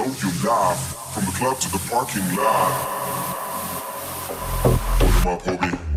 know you live from the club to the parking lot. Put 'em up, homie.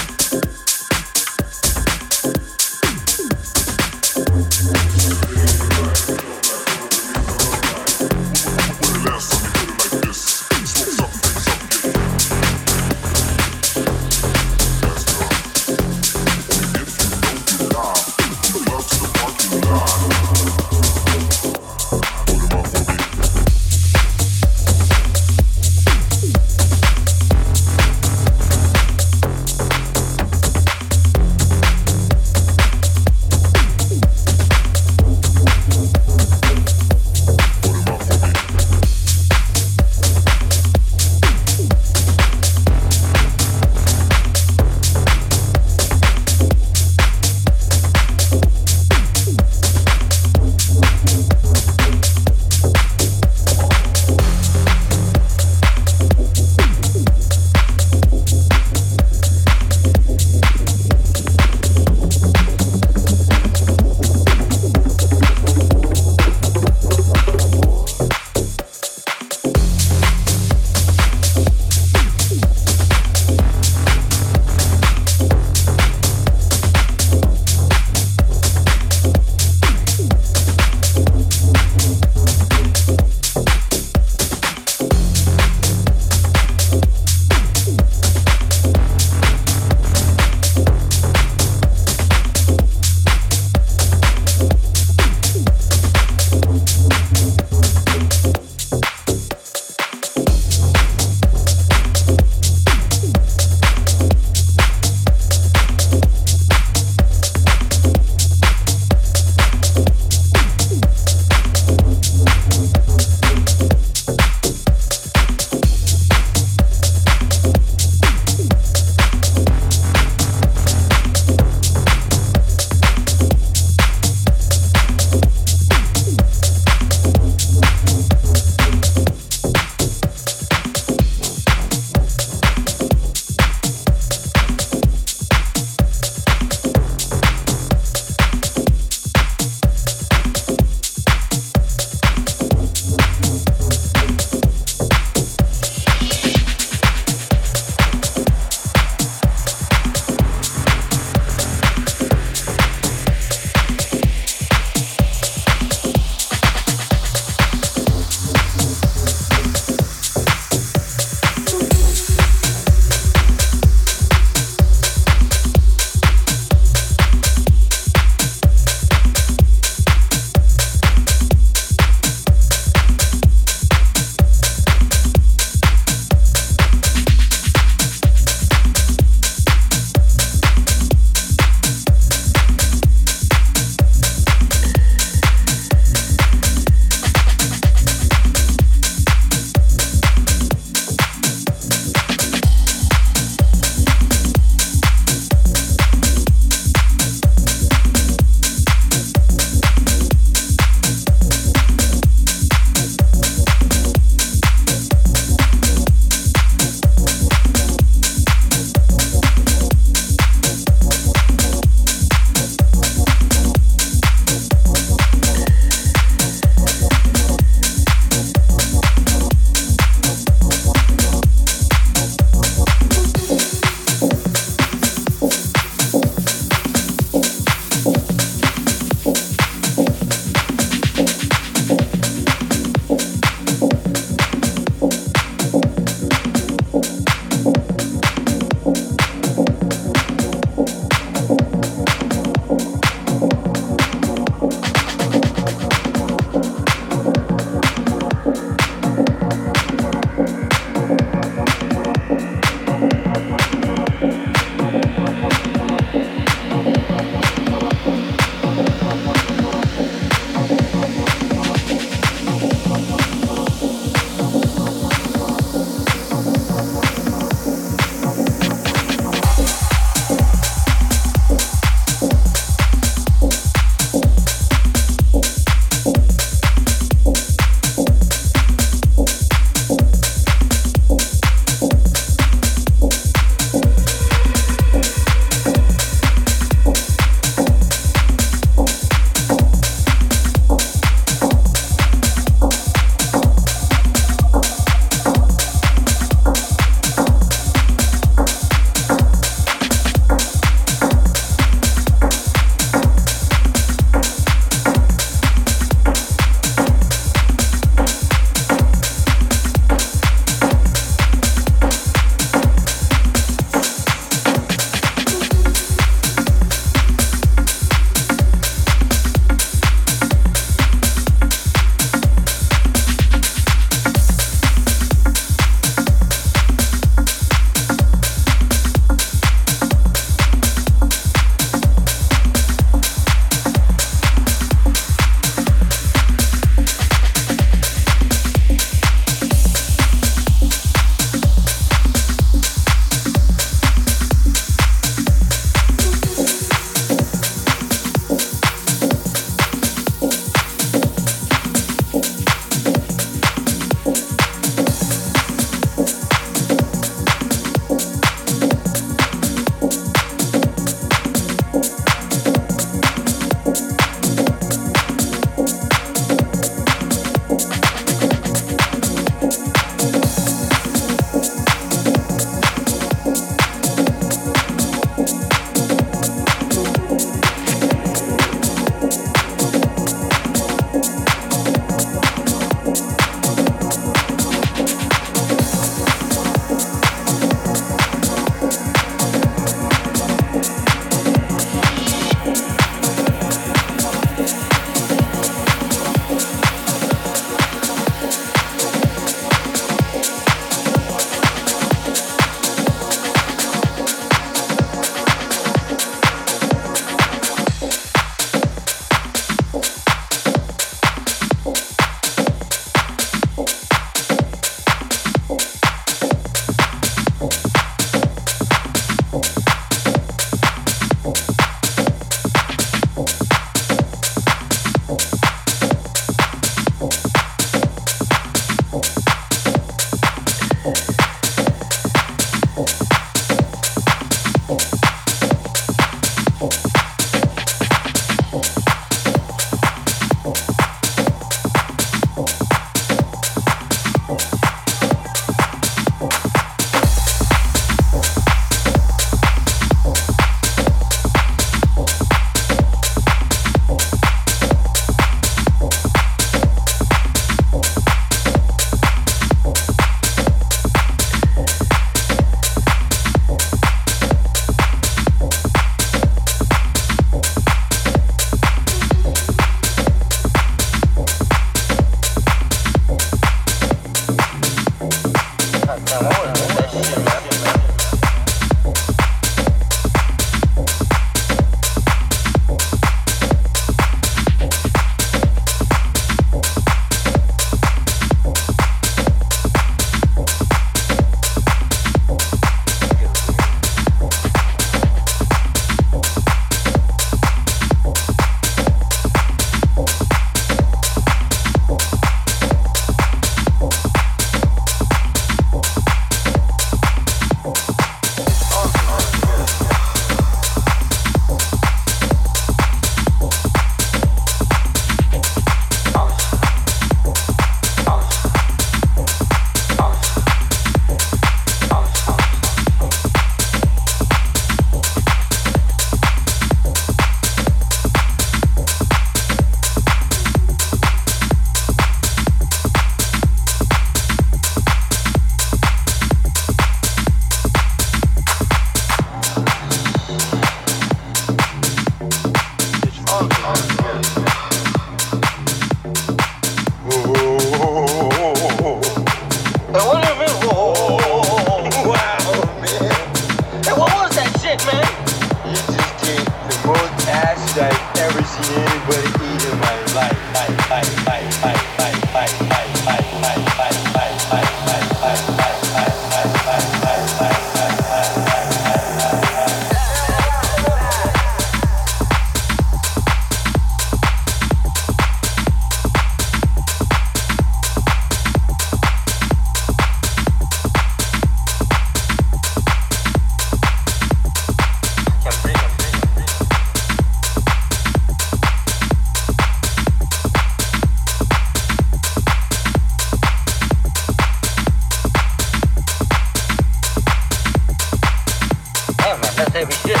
every shit.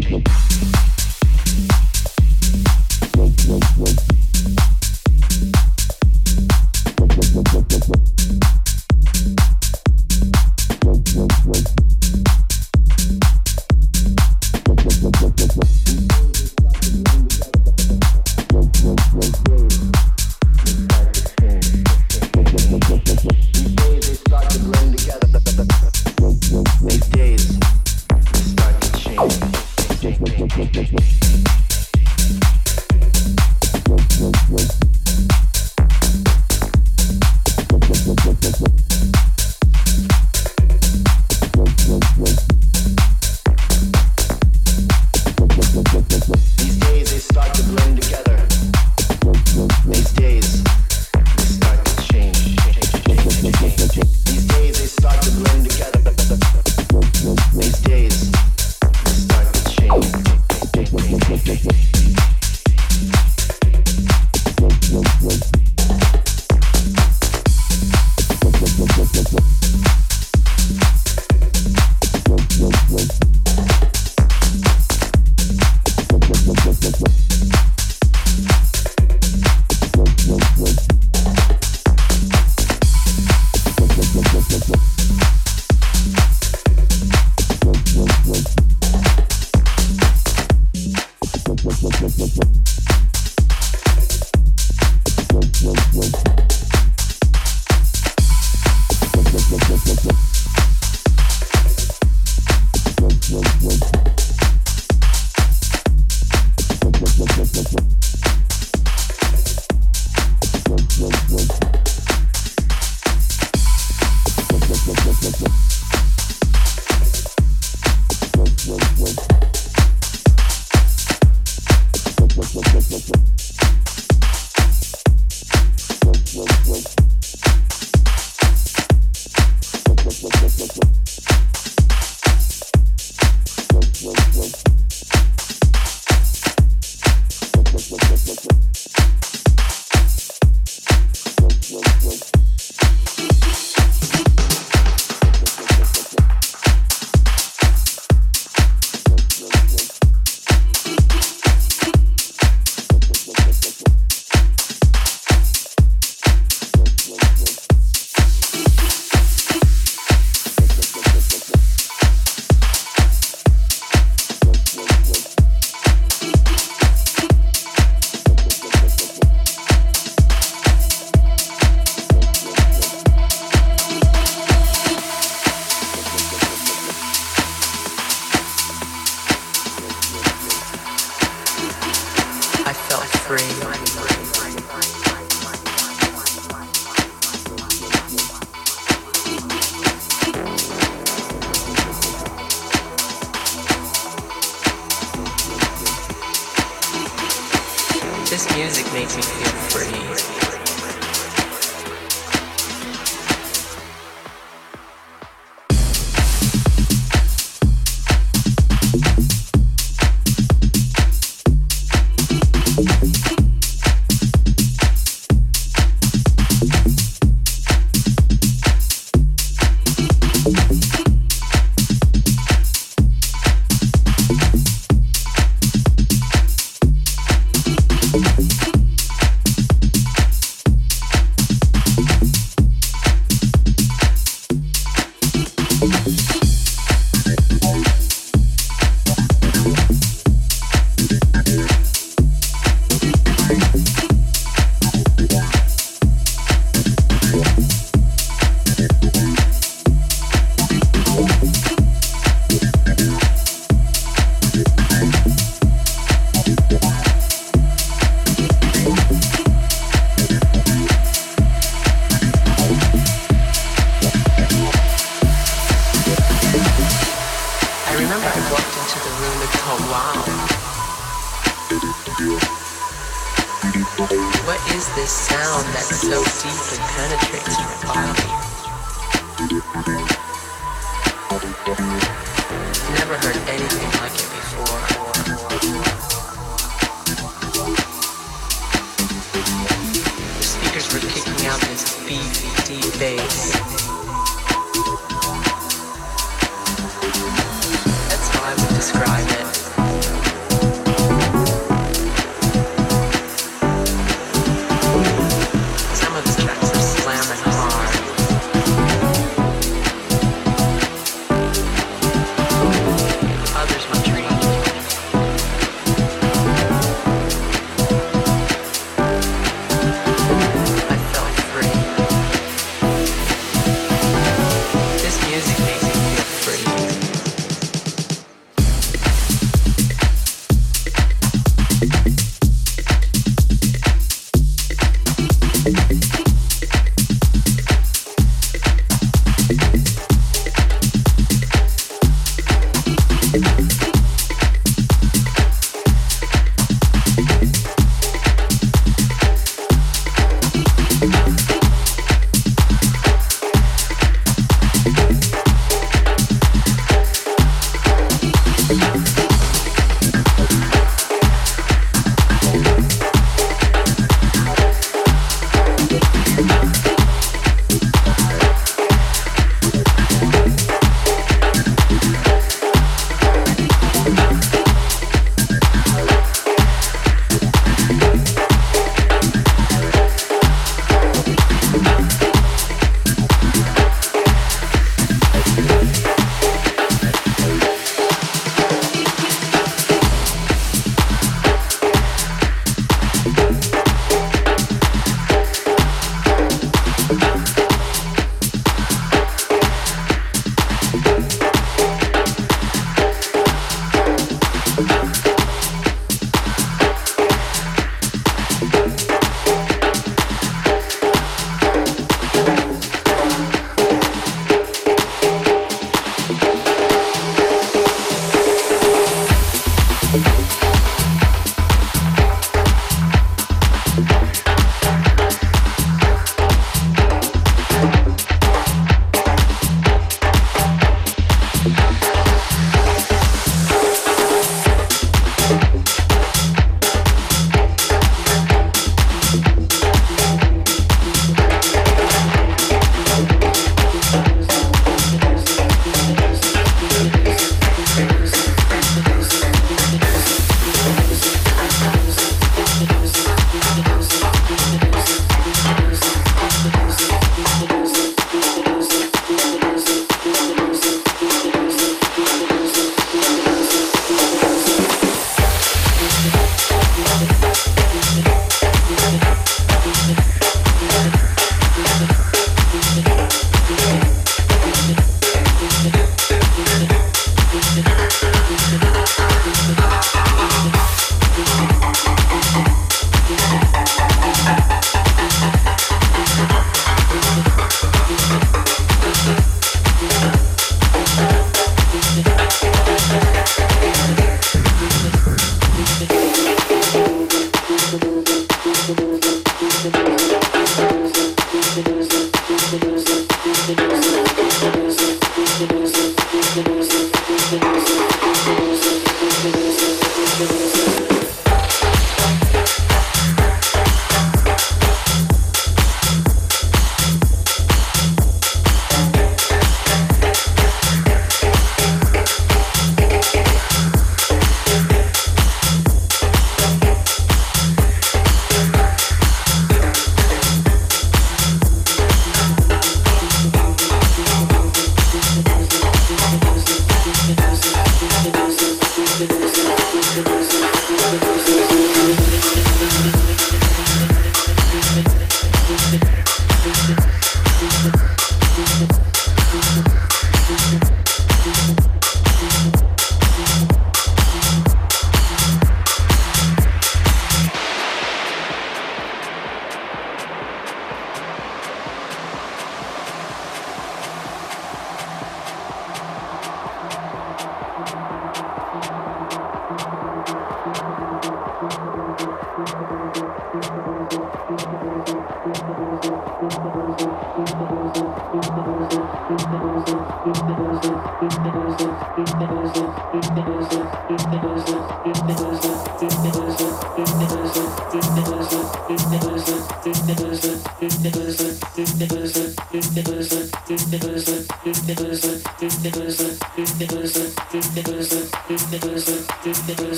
Jake